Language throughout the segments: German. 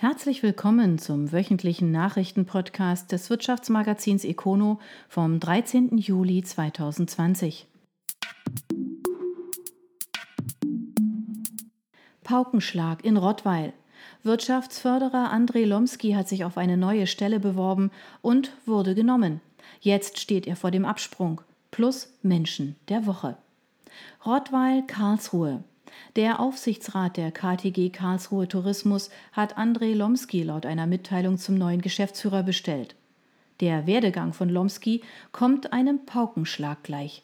Herzlich willkommen zum wöchentlichen Nachrichtenpodcast des Wirtschaftsmagazins Econo vom 13. Juli 2020. Paukenschlag in Rottweil. Wirtschaftsförderer André Lomski hat sich auf eine neue Stelle beworben und wurde genommen. Jetzt steht er vor dem Absprung. Plus Menschen der Woche. Rottweil Karlsruhe. Der Aufsichtsrat der KTG Karlsruhe Tourismus hat André Lomski laut einer Mitteilung zum neuen Geschäftsführer bestellt. Der Werdegang von Lomski kommt einem Paukenschlag gleich.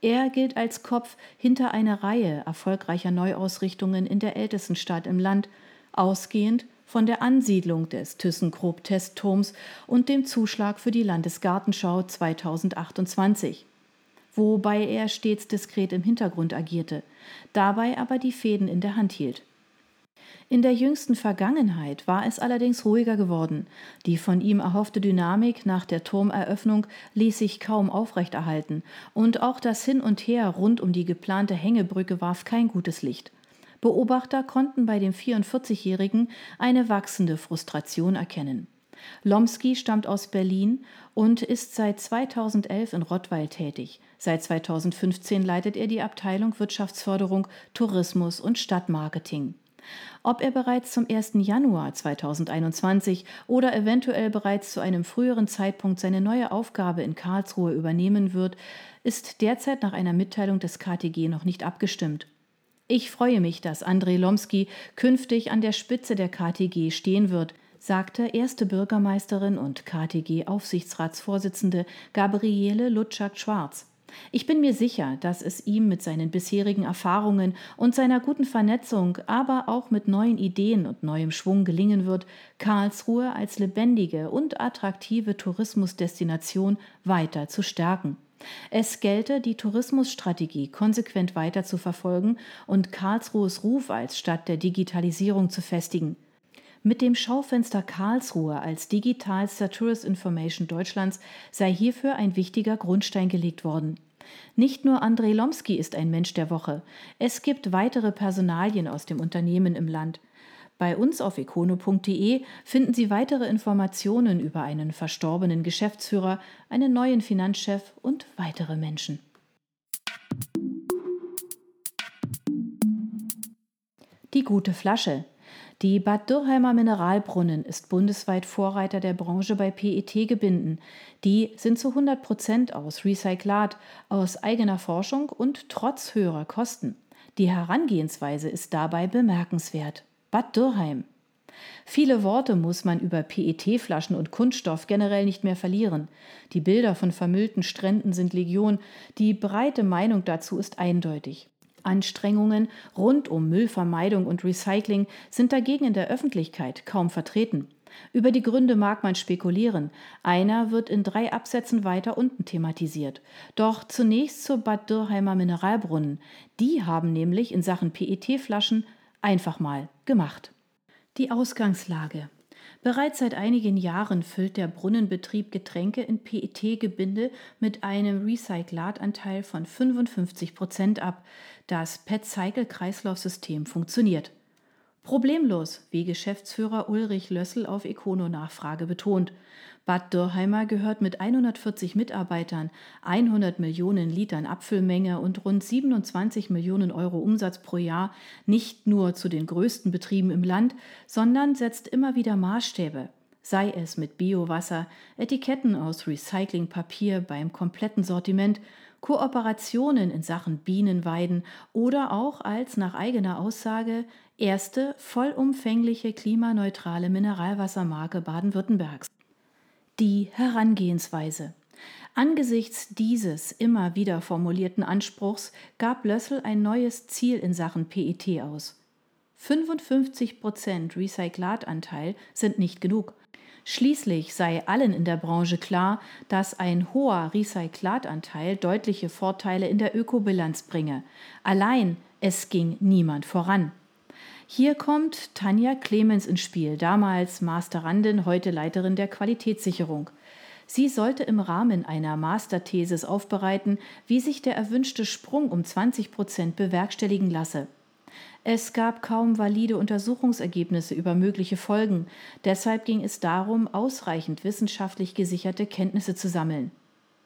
Er gilt als Kopf hinter einer Reihe erfolgreicher Neuausrichtungen in der ältesten Stadt im Land, ausgehend von der Ansiedlung des ThyssenKrupp-Testturms und dem Zuschlag für die Landesgartenschau 2028 wobei er stets diskret im Hintergrund agierte, dabei aber die Fäden in der Hand hielt. In der jüngsten Vergangenheit war es allerdings ruhiger geworden. Die von ihm erhoffte Dynamik nach der Turmeröffnung ließ sich kaum aufrechterhalten, und auch das Hin und Her rund um die geplante Hängebrücke warf kein gutes Licht. Beobachter konnten bei dem 44-Jährigen eine wachsende Frustration erkennen. Lomski stammt aus Berlin und ist seit 2011 in Rottweil tätig. Seit 2015 leitet er die Abteilung Wirtschaftsförderung, Tourismus und Stadtmarketing. Ob er bereits zum 1. Januar 2021 oder eventuell bereits zu einem früheren Zeitpunkt seine neue Aufgabe in Karlsruhe übernehmen wird, ist derzeit nach einer Mitteilung des KTG noch nicht abgestimmt. Ich freue mich, dass André Lomski künftig an der Spitze der KTG stehen wird, sagte erste Bürgermeisterin und KTG-Aufsichtsratsvorsitzende Gabriele Lutschak-Schwarz. Ich bin mir sicher, dass es ihm mit seinen bisherigen Erfahrungen und seiner guten Vernetzung, aber auch mit neuen Ideen und neuem Schwung gelingen wird, Karlsruhe als lebendige und attraktive Tourismusdestination weiter zu stärken. Es gelte, die Tourismusstrategie konsequent weiter zu verfolgen und Karlsruhes Ruf als Stadt der Digitalisierung zu festigen. Mit dem Schaufenster Karlsruhe als digitalster Tourist Information Deutschlands sei hierfür ein wichtiger Grundstein gelegt worden. Nicht nur André Lomski ist ein Mensch der Woche. Es gibt weitere Personalien aus dem Unternehmen im Land. Bei uns auf econo.de finden Sie weitere Informationen über einen verstorbenen Geschäftsführer, einen neuen Finanzchef und weitere Menschen. Die gute Flasche. Die Bad Dürheimer Mineralbrunnen ist bundesweit Vorreiter der Branche bei PET-Gebinden. Die sind zu 100 Prozent aus Recyclat, aus eigener Forschung und trotz höherer Kosten. Die Herangehensweise ist dabei bemerkenswert. Bad Dürheim. Viele Worte muss man über PET-Flaschen und Kunststoff generell nicht mehr verlieren. Die Bilder von vermüllten Stränden sind Legion. Die breite Meinung dazu ist eindeutig. Anstrengungen rund um Müllvermeidung und Recycling sind dagegen in der Öffentlichkeit kaum vertreten. Über die Gründe mag man spekulieren. Einer wird in drei Absätzen weiter unten thematisiert. Doch zunächst zur Bad Dürheimer Mineralbrunnen. Die haben nämlich in Sachen PET-Flaschen einfach mal gemacht. Die Ausgangslage. Bereits seit einigen Jahren füllt der Brunnenbetrieb Getränke in PET-Gebinde mit einem Recyclatanteil von 55 Prozent ab. Das PET-Cycle-Kreislaufsystem funktioniert. Problemlos, wie Geschäftsführer Ulrich Lössel auf Econo-Nachfrage betont. Bad Dürheimer gehört mit 140 Mitarbeitern, 100 Millionen Litern Abfüllmenge und rund 27 Millionen Euro Umsatz pro Jahr nicht nur zu den größten Betrieben im Land, sondern setzt immer wieder Maßstäbe sei es mit Biowasser, Etiketten aus Recyclingpapier beim kompletten Sortiment, Kooperationen in Sachen Bienenweiden oder auch als nach eigener Aussage erste vollumfängliche klimaneutrale Mineralwassermarke Baden-Württembergs. Die Herangehensweise. Angesichts dieses immer wieder formulierten Anspruchs gab Lössel ein neues Ziel in Sachen PET aus. 55% Recyclatanteil sind nicht genug. Schließlich sei allen in der Branche klar, dass ein hoher Recyclatanteil deutliche Vorteile in der Ökobilanz bringe. Allein es ging niemand voran. Hier kommt Tanja Clemens ins Spiel, damals Masterandin, heute Leiterin der Qualitätssicherung. Sie sollte im Rahmen einer Masterthesis aufbereiten, wie sich der erwünschte Sprung um 20 Prozent bewerkstelligen lasse. Es gab kaum valide Untersuchungsergebnisse über mögliche Folgen, deshalb ging es darum, ausreichend wissenschaftlich gesicherte Kenntnisse zu sammeln.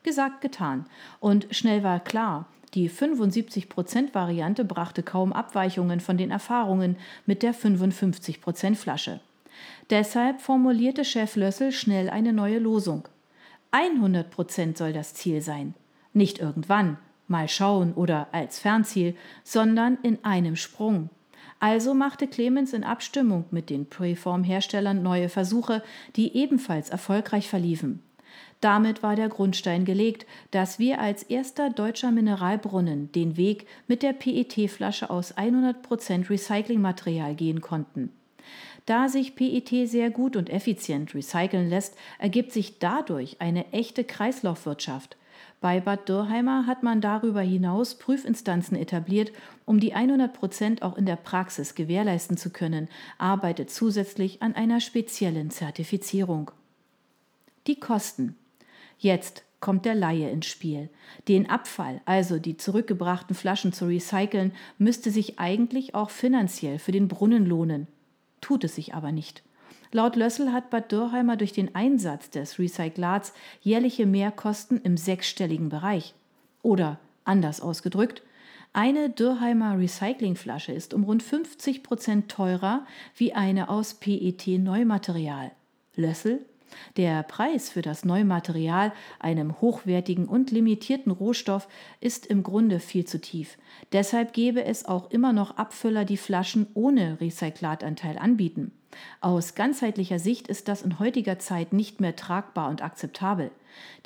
Gesagt, getan. Und schnell war klar, die 75%-Variante brachte kaum Abweichungen von den Erfahrungen mit der 55%-Flasche. Deshalb formulierte Chef Lössel schnell eine neue Losung. 100% soll das Ziel sein. Nicht irgendwann, mal schauen oder als Fernziel, sondern in einem Sprung. Also machte Clemens in Abstimmung mit den Preform-Herstellern neue Versuche, die ebenfalls erfolgreich verliefen. Damit war der Grundstein gelegt, dass wir als erster deutscher Mineralbrunnen den Weg mit der PET-Flasche aus 100% Recyclingmaterial gehen konnten. Da sich PET sehr gut und effizient recyceln lässt, ergibt sich dadurch eine echte Kreislaufwirtschaft. Bei Bad Dürheimer hat man darüber hinaus Prüfinstanzen etabliert, um die 100 Prozent auch in der Praxis gewährleisten zu können, arbeitet zusätzlich an einer speziellen Zertifizierung. Die Kosten. Jetzt kommt der Laie ins Spiel. Den Abfall, also die zurückgebrachten Flaschen zu recyceln, müsste sich eigentlich auch finanziell für den Brunnen lohnen. Tut es sich aber nicht. Laut Lössel hat Bad Dürheimer durch den Einsatz des Recyclats jährliche Mehrkosten im sechsstelligen Bereich. Oder anders ausgedrückt, eine Dürheimer Recyclingflasche ist um rund 50 Prozent teurer wie eine aus PET-Neumaterial. Lössel der Preis für das Neumaterial, einem hochwertigen und limitierten Rohstoff, ist im Grunde viel zu tief. Deshalb gäbe es auch immer noch Abfüller, die Flaschen ohne Recyclatanteil anbieten. Aus ganzheitlicher Sicht ist das in heutiger Zeit nicht mehr tragbar und akzeptabel.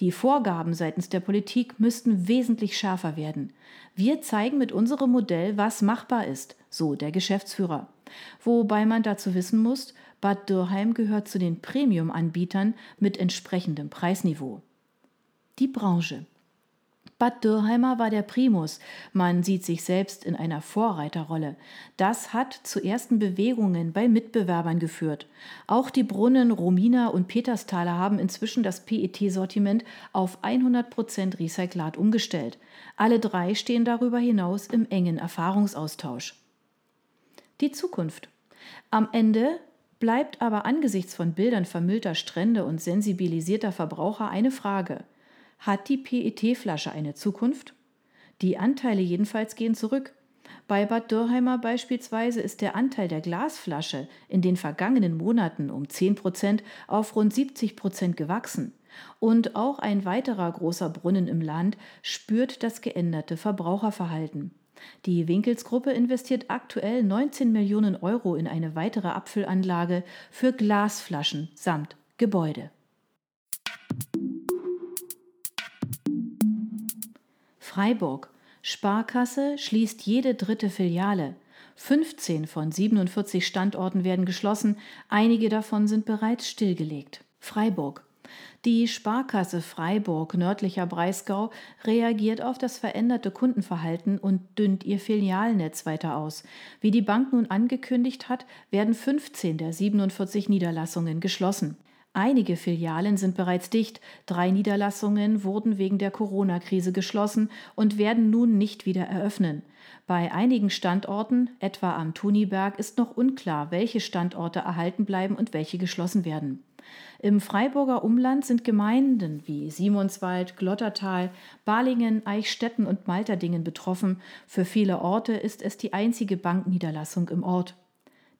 Die Vorgaben seitens der Politik müssten wesentlich schärfer werden. Wir zeigen mit unserem Modell, was machbar ist, so der Geschäftsführer. Wobei man dazu wissen muss, Bad Dürheim gehört zu den Premium-Anbietern mit entsprechendem Preisniveau. Die Branche. Bad Dürheimer war der Primus. Man sieht sich selbst in einer Vorreiterrolle. Das hat zu ersten Bewegungen bei Mitbewerbern geführt. Auch die Brunnen Romina und Petersthaler haben inzwischen das PET-Sortiment auf 100% Recyclat umgestellt. Alle drei stehen darüber hinaus im engen Erfahrungsaustausch. Die Zukunft. Am Ende bleibt aber angesichts von Bildern vermüllter Strände und sensibilisierter Verbraucher eine Frage. Hat die PET-Flasche eine Zukunft? Die Anteile jedenfalls gehen zurück. Bei Bad Dürheimer beispielsweise ist der Anteil der Glasflasche in den vergangenen Monaten um 10 Prozent auf rund 70 Prozent gewachsen. Und auch ein weiterer großer Brunnen im Land spürt das geänderte Verbraucherverhalten. Die Winkelsgruppe investiert aktuell 19 Millionen Euro in eine weitere Abfüllanlage für Glasflaschen samt Gebäude. Freiburg. Sparkasse schließt jede dritte Filiale. 15 von 47 Standorten werden geschlossen, einige davon sind bereits stillgelegt. Freiburg. Die Sparkasse Freiburg nördlicher Breisgau reagiert auf das veränderte Kundenverhalten und dünnt ihr Filialnetz weiter aus. Wie die Bank nun angekündigt hat, werden 15 der 47 Niederlassungen geschlossen. Einige Filialen sind bereits dicht, drei Niederlassungen wurden wegen der Corona-Krise geschlossen und werden nun nicht wieder eröffnen. Bei einigen Standorten, etwa am Tuniberg, ist noch unklar, welche Standorte erhalten bleiben und welche geschlossen werden. Im Freiburger Umland sind Gemeinden wie Simonswald, Glottertal, Balingen, Eichstätten und Malterdingen betroffen. Für viele Orte ist es die einzige Bankniederlassung im Ort.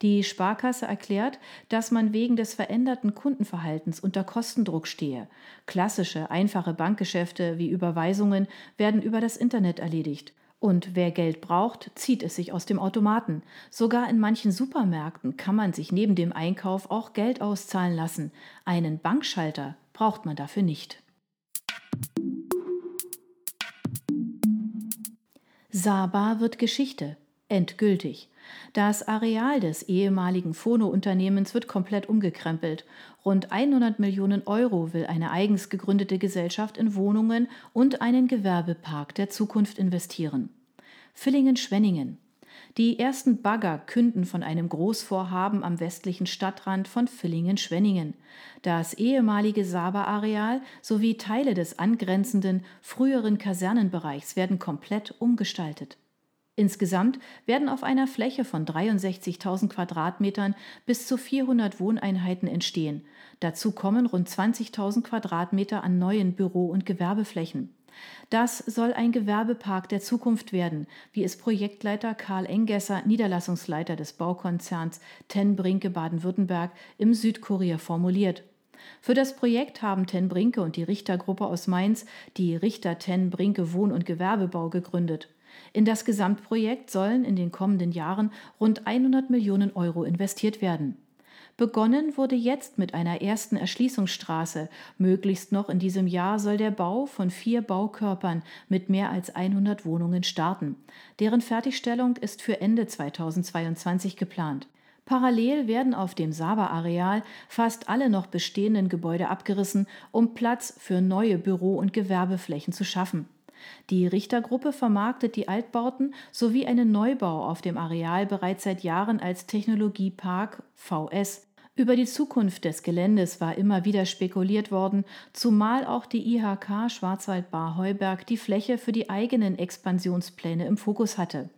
Die Sparkasse erklärt, dass man wegen des veränderten Kundenverhaltens unter Kostendruck stehe. Klassische, einfache Bankgeschäfte wie Überweisungen werden über das Internet erledigt. Und wer Geld braucht, zieht es sich aus dem Automaten. Sogar in manchen Supermärkten kann man sich neben dem Einkauf auch Geld auszahlen lassen. Einen Bankschalter braucht man dafür nicht. Saba wird Geschichte. Endgültig. Das Areal des ehemaligen Phono-Unternehmens wird komplett umgekrempelt. Rund 100 Millionen Euro will eine eigens gegründete Gesellschaft in Wohnungen und einen Gewerbepark der Zukunft investieren. Villingen-Schwenningen. Die ersten Bagger künden von einem Großvorhaben am westlichen Stadtrand von Villingen-Schwenningen. Das ehemalige Saba-Areal sowie Teile des angrenzenden früheren Kasernenbereichs werden komplett umgestaltet. Insgesamt werden auf einer Fläche von 63.000 Quadratmetern bis zu 400 Wohneinheiten entstehen. Dazu kommen rund 20.000 Quadratmeter an neuen Büro- und Gewerbeflächen. Das soll ein Gewerbepark der Zukunft werden, wie es Projektleiter Karl Engesser, Niederlassungsleiter des Baukonzerns Ten Brinke Baden-Württemberg im Südkurier formuliert. Für das Projekt haben Ten Brinke und die Richtergruppe aus Mainz die Richter Ten Brinke Wohn- und Gewerbebau gegründet. In das Gesamtprojekt sollen in den kommenden Jahren rund 100 Millionen Euro investiert werden. Begonnen wurde jetzt mit einer ersten Erschließungsstraße. Möglichst noch in diesem Jahr soll der Bau von vier Baukörpern mit mehr als 100 Wohnungen starten. Deren Fertigstellung ist für Ende 2022 geplant. Parallel werden auf dem Saba-Areal fast alle noch bestehenden Gebäude abgerissen, um Platz für neue Büro- und Gewerbeflächen zu schaffen. Die Richtergruppe vermarktet die Altbauten sowie einen Neubau auf dem Areal bereits seit Jahren als Technologiepark VS. Über die Zukunft des Geländes war immer wieder spekuliert worden, zumal auch die IHK Schwarzwaldbar Heuberg die Fläche für die eigenen Expansionspläne im Fokus hatte.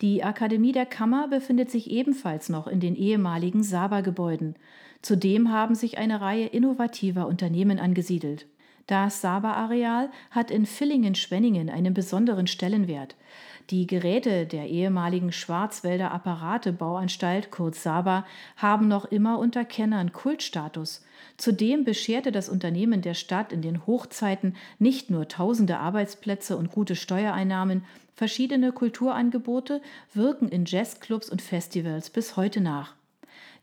Die Akademie der Kammer befindet sich ebenfalls noch in den ehemaligen Saba-Gebäuden. Zudem haben sich eine Reihe innovativer Unternehmen angesiedelt. Das Saba-Areal hat in Villingen-Schwenningen einen besonderen Stellenwert. Die Geräte der ehemaligen Schwarzwälder Apparatebauanstalt, kurz Saba, haben noch immer unter Kennern Kultstatus. Zudem bescherte das Unternehmen der Stadt in den Hochzeiten nicht nur tausende Arbeitsplätze und gute Steuereinnahmen, verschiedene Kulturangebote wirken in Jazzclubs und Festivals bis heute nach.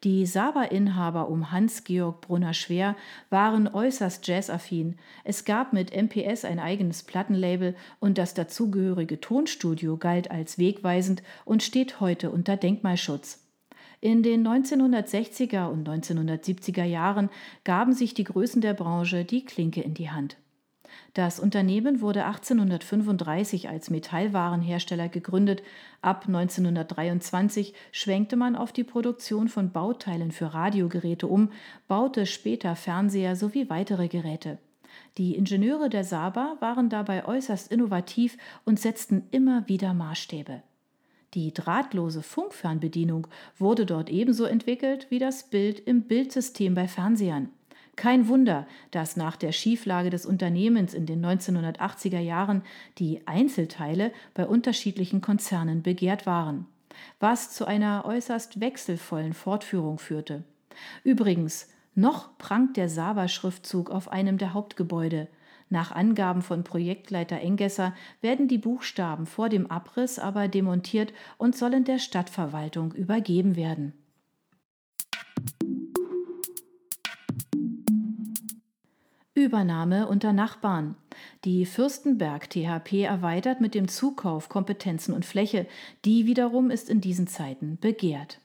Die Saba-Inhaber um Hans-Georg Brunner-Schwer waren äußerst jazzaffin. Es gab mit MPS ein eigenes Plattenlabel und das dazugehörige Tonstudio galt als wegweisend und steht heute unter Denkmalschutz. In den 1960er und 1970er Jahren gaben sich die Größen der Branche die Klinke in die Hand. Das Unternehmen wurde 1835 als Metallwarenhersteller gegründet. Ab 1923 schwenkte man auf die Produktion von Bauteilen für Radiogeräte um, baute später Fernseher sowie weitere Geräte. Die Ingenieure der Saba waren dabei äußerst innovativ und setzten immer wieder Maßstäbe. Die drahtlose Funkfernbedienung wurde dort ebenso entwickelt wie das Bild im Bildsystem bei Fernsehern. Kein Wunder, dass nach der Schieflage des Unternehmens in den 1980er Jahren die Einzelteile bei unterschiedlichen Konzernen begehrt waren, was zu einer äußerst wechselvollen Fortführung führte. Übrigens, noch prangt der Saba-Schriftzug auf einem der Hauptgebäude. Nach Angaben von Projektleiter Engesser werden die Buchstaben vor dem Abriss aber demontiert und sollen der Stadtverwaltung übergeben werden. Übernahme unter Nachbarn. Die Fürstenberg THP erweitert mit dem Zukauf Kompetenzen und Fläche. Die wiederum ist in diesen Zeiten begehrt.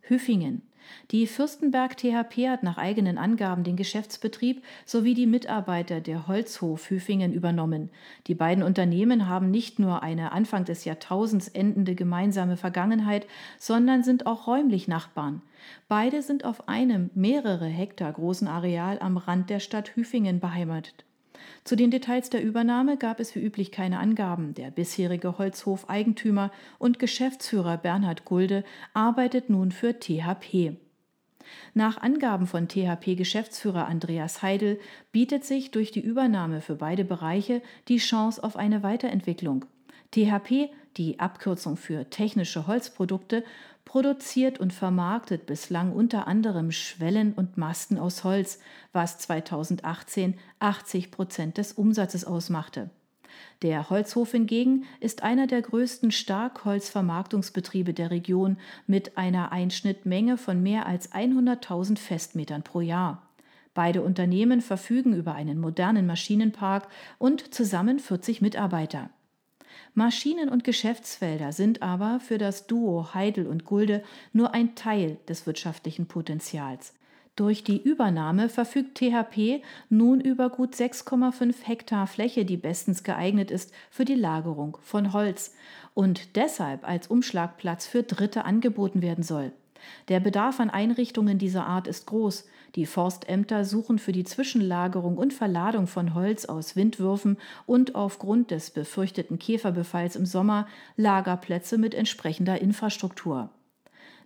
Hüffingen. Die Fürstenberg THP hat nach eigenen Angaben den Geschäftsbetrieb sowie die Mitarbeiter der Holzhof Hüfingen übernommen. Die beiden Unternehmen haben nicht nur eine Anfang des Jahrtausends endende gemeinsame Vergangenheit, sondern sind auch räumlich Nachbarn. Beide sind auf einem mehrere Hektar großen Areal am Rand der Stadt Hüfingen beheimatet. Zu den Details der Übernahme gab es wie üblich keine Angaben. Der bisherige Holzhof-Eigentümer und Geschäftsführer Bernhard Gulde arbeitet nun für THP. Nach Angaben von THP-Geschäftsführer Andreas Heidel bietet sich durch die Übernahme für beide Bereiche die Chance auf eine Weiterentwicklung. THP, die Abkürzung für technische Holzprodukte, produziert und vermarktet bislang unter anderem Schwellen und Masten aus Holz, was 2018 80 Prozent des Umsatzes ausmachte. Der Holzhof hingegen ist einer der größten Starkholzvermarktungsbetriebe der Region mit einer Einschnittmenge von mehr als 100.000 Festmetern pro Jahr. Beide Unternehmen verfügen über einen modernen Maschinenpark und zusammen 40 Mitarbeiter. Maschinen- und Geschäftsfelder sind aber für das Duo Heidel und Gulde nur ein Teil des wirtschaftlichen Potenzials. Durch die Übernahme verfügt THP nun über gut 6,5 Hektar Fläche, die bestens geeignet ist für die Lagerung von Holz und deshalb als Umschlagplatz für Dritte angeboten werden soll. Der Bedarf an Einrichtungen dieser Art ist groß. Die Forstämter suchen für die Zwischenlagerung und Verladung von Holz aus Windwürfen und aufgrund des befürchteten Käferbefalls im Sommer Lagerplätze mit entsprechender Infrastruktur.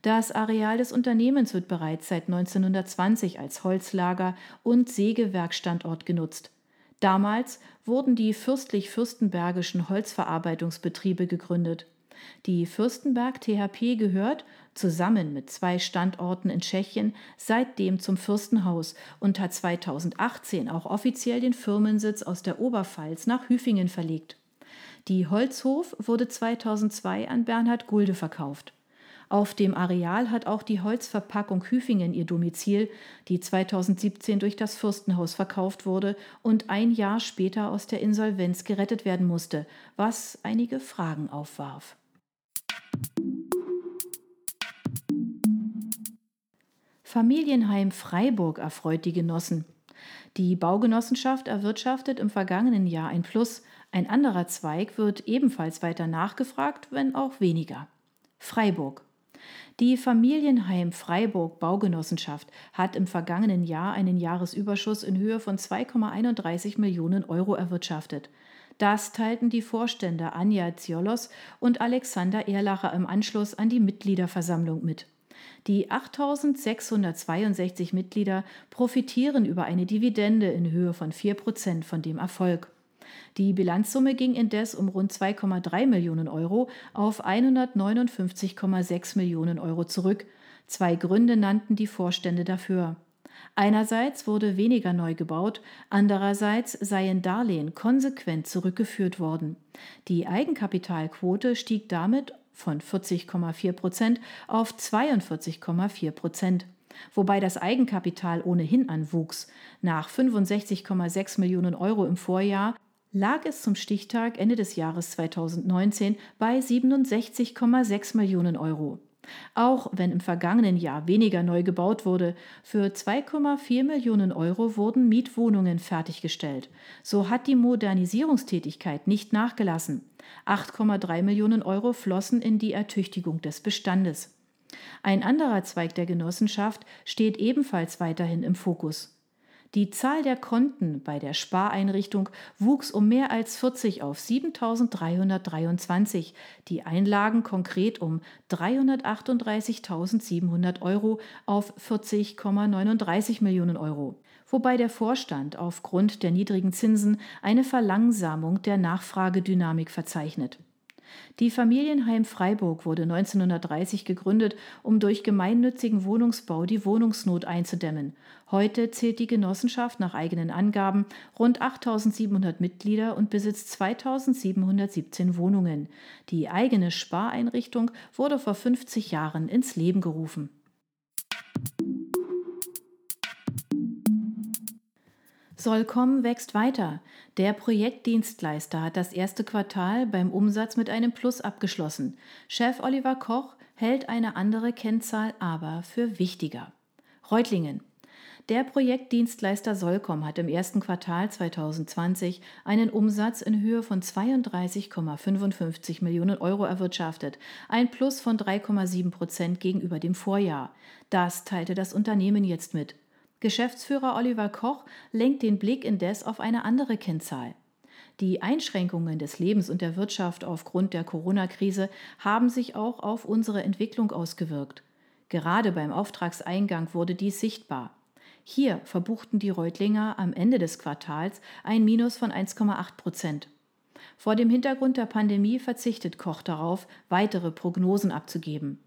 Das Areal des Unternehmens wird bereits seit 1920 als Holzlager und Sägewerkstandort genutzt. Damals wurden die fürstlich-fürstenbergischen Holzverarbeitungsbetriebe gegründet. Die Fürstenberg THP gehört, zusammen mit zwei Standorten in Tschechien, seitdem zum Fürstenhaus und hat 2018 auch offiziell den Firmensitz aus der Oberpfalz nach Hüfingen verlegt. Die Holzhof wurde 2002 an Bernhard Gulde verkauft. Auf dem Areal hat auch die Holzverpackung Hüfingen ihr Domizil, die 2017 durch das Fürstenhaus verkauft wurde und ein Jahr später aus der Insolvenz gerettet werden musste, was einige Fragen aufwarf. Familienheim Freiburg erfreut die Genossen. Die Baugenossenschaft erwirtschaftet im vergangenen Jahr ein Plus. Ein anderer Zweig wird ebenfalls weiter nachgefragt, wenn auch weniger. Freiburg. Die Familienheim Freiburg Baugenossenschaft hat im vergangenen Jahr einen Jahresüberschuss in Höhe von 2,31 Millionen Euro erwirtschaftet. Das teilten die Vorstände Anja Ziolos und Alexander Erlacher im Anschluss an die Mitgliederversammlung mit. Die 8.662 Mitglieder profitieren über eine Dividende in Höhe von 4 Prozent von dem Erfolg. Die Bilanzsumme ging indes um rund 2,3 Millionen Euro auf 159,6 Millionen Euro zurück. Zwei Gründe nannten die Vorstände dafür. Einerseits wurde weniger neu gebaut, andererseits seien Darlehen konsequent zurückgeführt worden. Die Eigenkapitalquote stieg damit von 40,4 Prozent auf 42,4 Prozent wobei das Eigenkapital ohnehin anwuchs. Nach 65,6 Millionen Euro im Vorjahr lag es zum Stichtag Ende des Jahres 2019 bei 67,6 Millionen Euro. Auch wenn im vergangenen Jahr weniger neu gebaut wurde, für 2,4 Millionen Euro wurden Mietwohnungen fertiggestellt. So hat die Modernisierungstätigkeit nicht nachgelassen. 8,3 Millionen Euro flossen in die Ertüchtigung des Bestandes. Ein anderer Zweig der Genossenschaft steht ebenfalls weiterhin im Fokus. Die Zahl der Konten bei der Spareinrichtung wuchs um mehr als 40 auf 7.323, die Einlagen konkret um 338.700 Euro auf 40,39 Millionen Euro, wobei der Vorstand aufgrund der niedrigen Zinsen eine Verlangsamung der Nachfragedynamik verzeichnet. Die Familienheim Freiburg wurde 1930 gegründet, um durch gemeinnützigen Wohnungsbau die Wohnungsnot einzudämmen. Heute zählt die Genossenschaft nach eigenen Angaben rund 8700 Mitglieder und besitzt 2717 Wohnungen. Die eigene Spareinrichtung wurde vor 50 Jahren ins Leben gerufen. Sollcom wächst weiter. Der Projektdienstleister hat das erste Quartal beim Umsatz mit einem Plus abgeschlossen. Chef Oliver Koch hält eine andere Kennzahl aber für wichtiger. Reutlingen. Der Projektdienstleister Solcom hat im ersten Quartal 2020 einen Umsatz in Höhe von 32,55 Millionen Euro erwirtschaftet, ein Plus von 3,7 Prozent gegenüber dem Vorjahr. Das teilte das Unternehmen jetzt mit. Geschäftsführer Oliver Koch lenkt den Blick indes auf eine andere Kennzahl. Die Einschränkungen des Lebens und der Wirtschaft aufgrund der Corona-Krise haben sich auch auf unsere Entwicklung ausgewirkt. Gerade beim Auftragseingang wurde dies sichtbar. Hier verbuchten die Reutlinger am Ende des Quartals ein Minus von 1,8 Prozent. Vor dem Hintergrund der Pandemie verzichtet Koch darauf, weitere Prognosen abzugeben.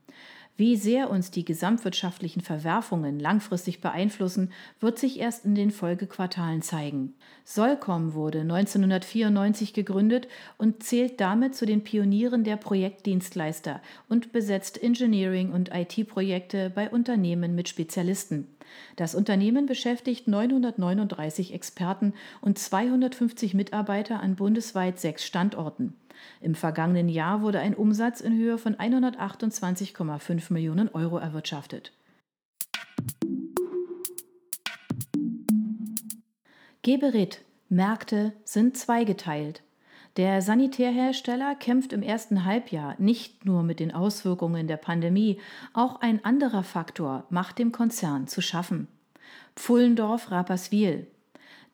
Wie sehr uns die gesamtwirtschaftlichen Verwerfungen langfristig beeinflussen, wird sich erst in den Folgequartalen zeigen. Solcom wurde 1994 gegründet und zählt damit zu den Pionieren der Projektdienstleister und besetzt Engineering- und IT-Projekte bei Unternehmen mit Spezialisten. Das Unternehmen beschäftigt 939 Experten und 250 Mitarbeiter an bundesweit sechs Standorten. Im vergangenen Jahr wurde ein Umsatz in Höhe von 128,5 Millionen Euro erwirtschaftet. Geberit. Märkte sind zweigeteilt. Der Sanitärhersteller kämpft im ersten Halbjahr nicht nur mit den Auswirkungen der Pandemie, auch ein anderer Faktor macht dem Konzern zu schaffen. Pfullendorf-Rapperswil.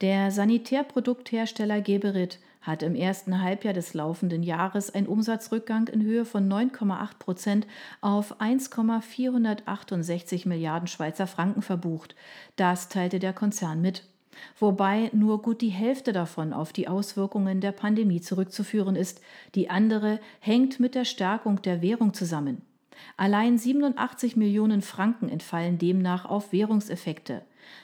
Der Sanitärprodukthersteller Geberit hat im ersten Halbjahr des laufenden Jahres einen Umsatzrückgang in Höhe von 9,8 Prozent auf 1,468 Milliarden Schweizer Franken verbucht. Das teilte der Konzern mit. Wobei nur gut die Hälfte davon auf die Auswirkungen der Pandemie zurückzuführen ist. Die andere hängt mit der Stärkung der Währung zusammen. Allein 87 Millionen Franken entfallen demnach auf Währungseffekte.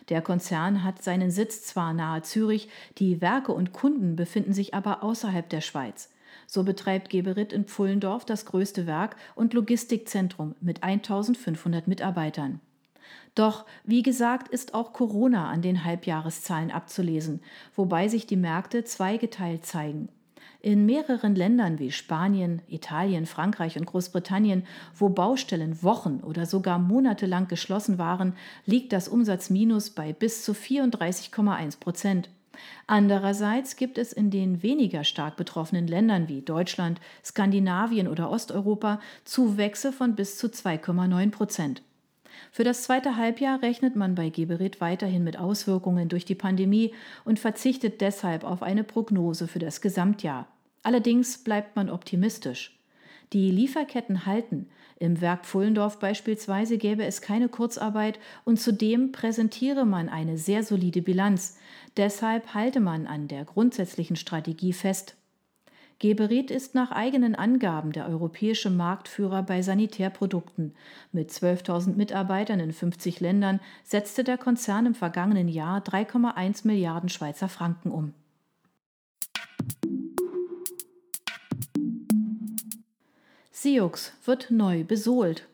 Der Konzern hat seinen Sitz zwar nahe Zürich, die Werke und Kunden befinden sich aber außerhalb der Schweiz. So betreibt Geberit in Pfullendorf das größte Werk und Logistikzentrum mit 1500 Mitarbeitern. Doch, wie gesagt, ist auch Corona an den Halbjahreszahlen abzulesen, wobei sich die Märkte zweigeteilt zeigen. In mehreren Ländern wie Spanien, Italien, Frankreich und Großbritannien, wo Baustellen Wochen oder sogar monatelang geschlossen waren, liegt das Umsatzminus bei bis zu 34,1 Prozent. Andererseits gibt es in den weniger stark betroffenen Ländern wie Deutschland, Skandinavien oder Osteuropa Zuwächse von bis zu 2,9 Prozent. Für das zweite Halbjahr rechnet man bei Geberit weiterhin mit Auswirkungen durch die Pandemie und verzichtet deshalb auf eine Prognose für das Gesamtjahr. Allerdings bleibt man optimistisch. Die Lieferketten halten. Im Werk Pfullendorf beispielsweise gäbe es keine Kurzarbeit und zudem präsentiere man eine sehr solide Bilanz. Deshalb halte man an der grundsätzlichen Strategie fest. Geberit ist nach eigenen Angaben der europäische Marktführer bei Sanitärprodukten. Mit 12.000 Mitarbeitern in 50 Ländern setzte der Konzern im vergangenen Jahr 3,1 Milliarden Schweizer Franken um. Siux wird neu besohlt.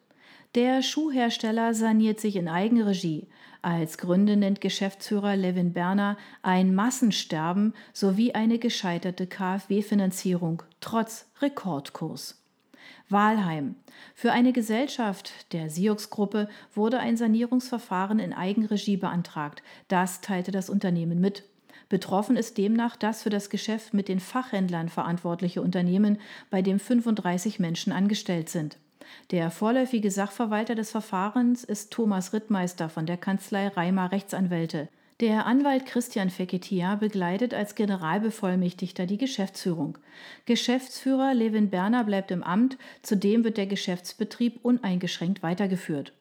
Der Schuhhersteller saniert sich in Eigenregie. Als Gründe nennt Geschäftsführer Levin Berner ein Massensterben sowie eine gescheiterte KfW-Finanzierung trotz Rekordkurs. Wahlheim. Für eine Gesellschaft der Sioux-Gruppe wurde ein Sanierungsverfahren in Eigenregie beantragt. Das teilte das Unternehmen mit. Betroffen ist demnach das für das Geschäft mit den Fachhändlern verantwortliche Unternehmen, bei dem 35 Menschen angestellt sind. Der vorläufige Sachverwalter des Verfahrens ist Thomas Rittmeister von der Kanzlei Reimer Rechtsanwälte. Der Anwalt Christian Feketia begleitet als Generalbevollmächtigter die Geschäftsführung. Geschäftsführer Levin Berner bleibt im Amt, zudem wird der Geschäftsbetrieb uneingeschränkt weitergeführt.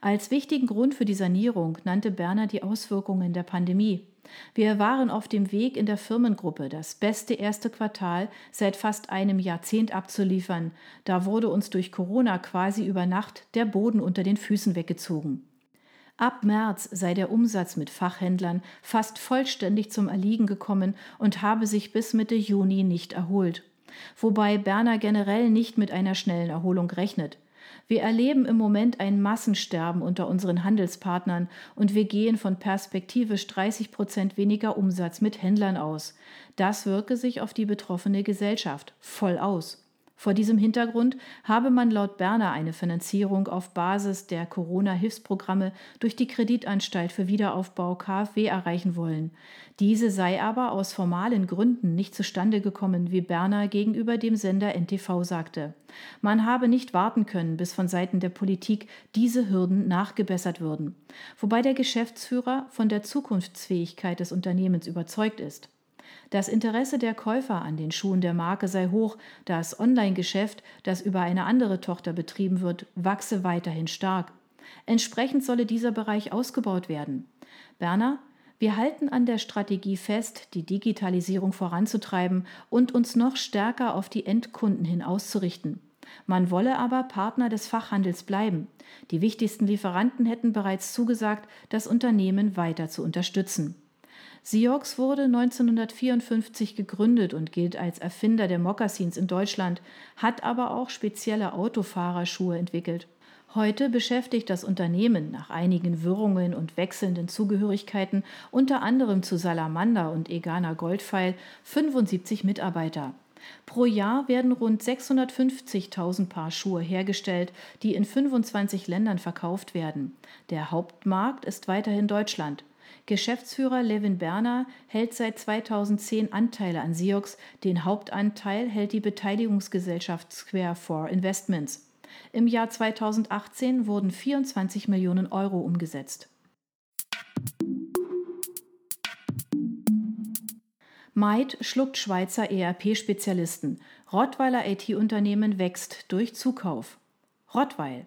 Als wichtigen Grund für die Sanierung nannte Berner die Auswirkungen der Pandemie. Wir waren auf dem Weg in der Firmengruppe, das beste erste Quartal seit fast einem Jahrzehnt abzuliefern. Da wurde uns durch Corona quasi über Nacht der Boden unter den Füßen weggezogen. Ab März sei der Umsatz mit Fachhändlern fast vollständig zum Erliegen gekommen und habe sich bis Mitte Juni nicht erholt. Wobei Berner generell nicht mit einer schnellen Erholung rechnet. Wir erleben im Moment ein Massensterben unter unseren Handelspartnern und wir gehen von perspektivisch 30 Prozent weniger Umsatz mit Händlern aus. Das wirke sich auf die betroffene Gesellschaft voll aus. Vor diesem Hintergrund habe man laut Berner eine Finanzierung auf Basis der Corona-Hilfsprogramme durch die Kreditanstalt für Wiederaufbau KfW erreichen wollen. Diese sei aber aus formalen Gründen nicht zustande gekommen, wie Berner gegenüber dem Sender NTV sagte. Man habe nicht warten können, bis von Seiten der Politik diese Hürden nachgebessert würden. Wobei der Geschäftsführer von der Zukunftsfähigkeit des Unternehmens überzeugt ist. Das Interesse der Käufer an den Schuhen der Marke sei hoch, das Online-Geschäft, das über eine andere Tochter betrieben wird, wachse weiterhin stark. Entsprechend solle dieser Bereich ausgebaut werden. Berner, wir halten an der Strategie fest, die Digitalisierung voranzutreiben und uns noch stärker auf die Endkunden hin auszurichten. Man wolle aber Partner des Fachhandels bleiben. Die wichtigsten Lieferanten hätten bereits zugesagt, das Unternehmen weiter zu unterstützen. Siox wurde 1954 gegründet und gilt als Erfinder der Mokassins in Deutschland, hat aber auch spezielle Autofahrerschuhe entwickelt. Heute beschäftigt das Unternehmen nach einigen Wirrungen und wechselnden Zugehörigkeiten unter anderem zu Salamander und Egana Goldpfeil 75 Mitarbeiter. Pro Jahr werden rund 650.000 Paar Schuhe hergestellt, die in 25 Ländern verkauft werden. Der Hauptmarkt ist weiterhin Deutschland. Geschäftsführer Levin Berner hält seit 2010 Anteile an Siox, den Hauptanteil hält die Beteiligungsgesellschaft Square for Investments. Im Jahr 2018 wurden 24 Millionen Euro umgesetzt. Maid schluckt Schweizer ERP-Spezialisten. Rottweiler IT-Unternehmen wächst durch Zukauf. Rottweil.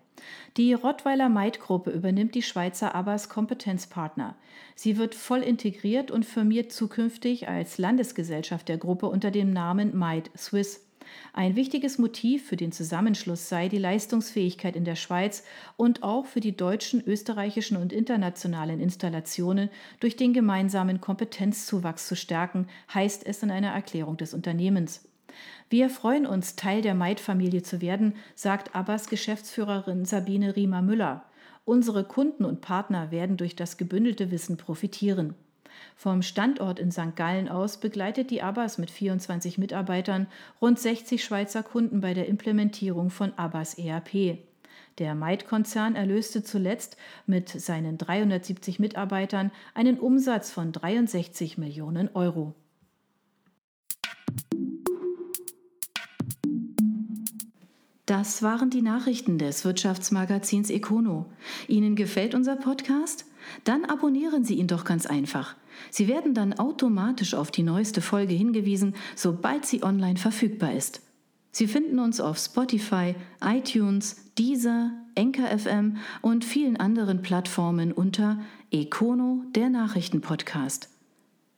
Die Rottweiler Maid-Gruppe übernimmt die Schweizer Abbas Kompetenzpartner. Sie wird voll integriert und firmiert zukünftig als Landesgesellschaft der Gruppe unter dem Namen Maid Swiss. Ein wichtiges Motiv für den Zusammenschluss sei die Leistungsfähigkeit in der Schweiz und auch für die deutschen, österreichischen und internationalen Installationen durch den gemeinsamen Kompetenzzuwachs zu stärken, heißt es in einer Erklärung des Unternehmens. Wir freuen uns, Teil der Maid-Familie zu werden, sagt Abbas Geschäftsführerin Sabine Riemer-Müller. Unsere Kunden und Partner werden durch das gebündelte Wissen profitieren. Vom Standort in St. Gallen aus begleitet die Abbas mit 24 Mitarbeitern rund 60 Schweizer Kunden bei der Implementierung von Abbas ERP. Der Maid-Konzern erlöste zuletzt mit seinen 370 Mitarbeitern einen Umsatz von 63 Millionen Euro. Das waren die Nachrichten des Wirtschaftsmagazins Econo. Ihnen gefällt unser Podcast? Dann abonnieren Sie ihn doch ganz einfach. Sie werden dann automatisch auf die neueste Folge hingewiesen, sobald sie online verfügbar ist. Sie finden uns auf Spotify, iTunes, Deezer, Enker FM und vielen anderen Plattformen unter Econo, der Nachrichtenpodcast.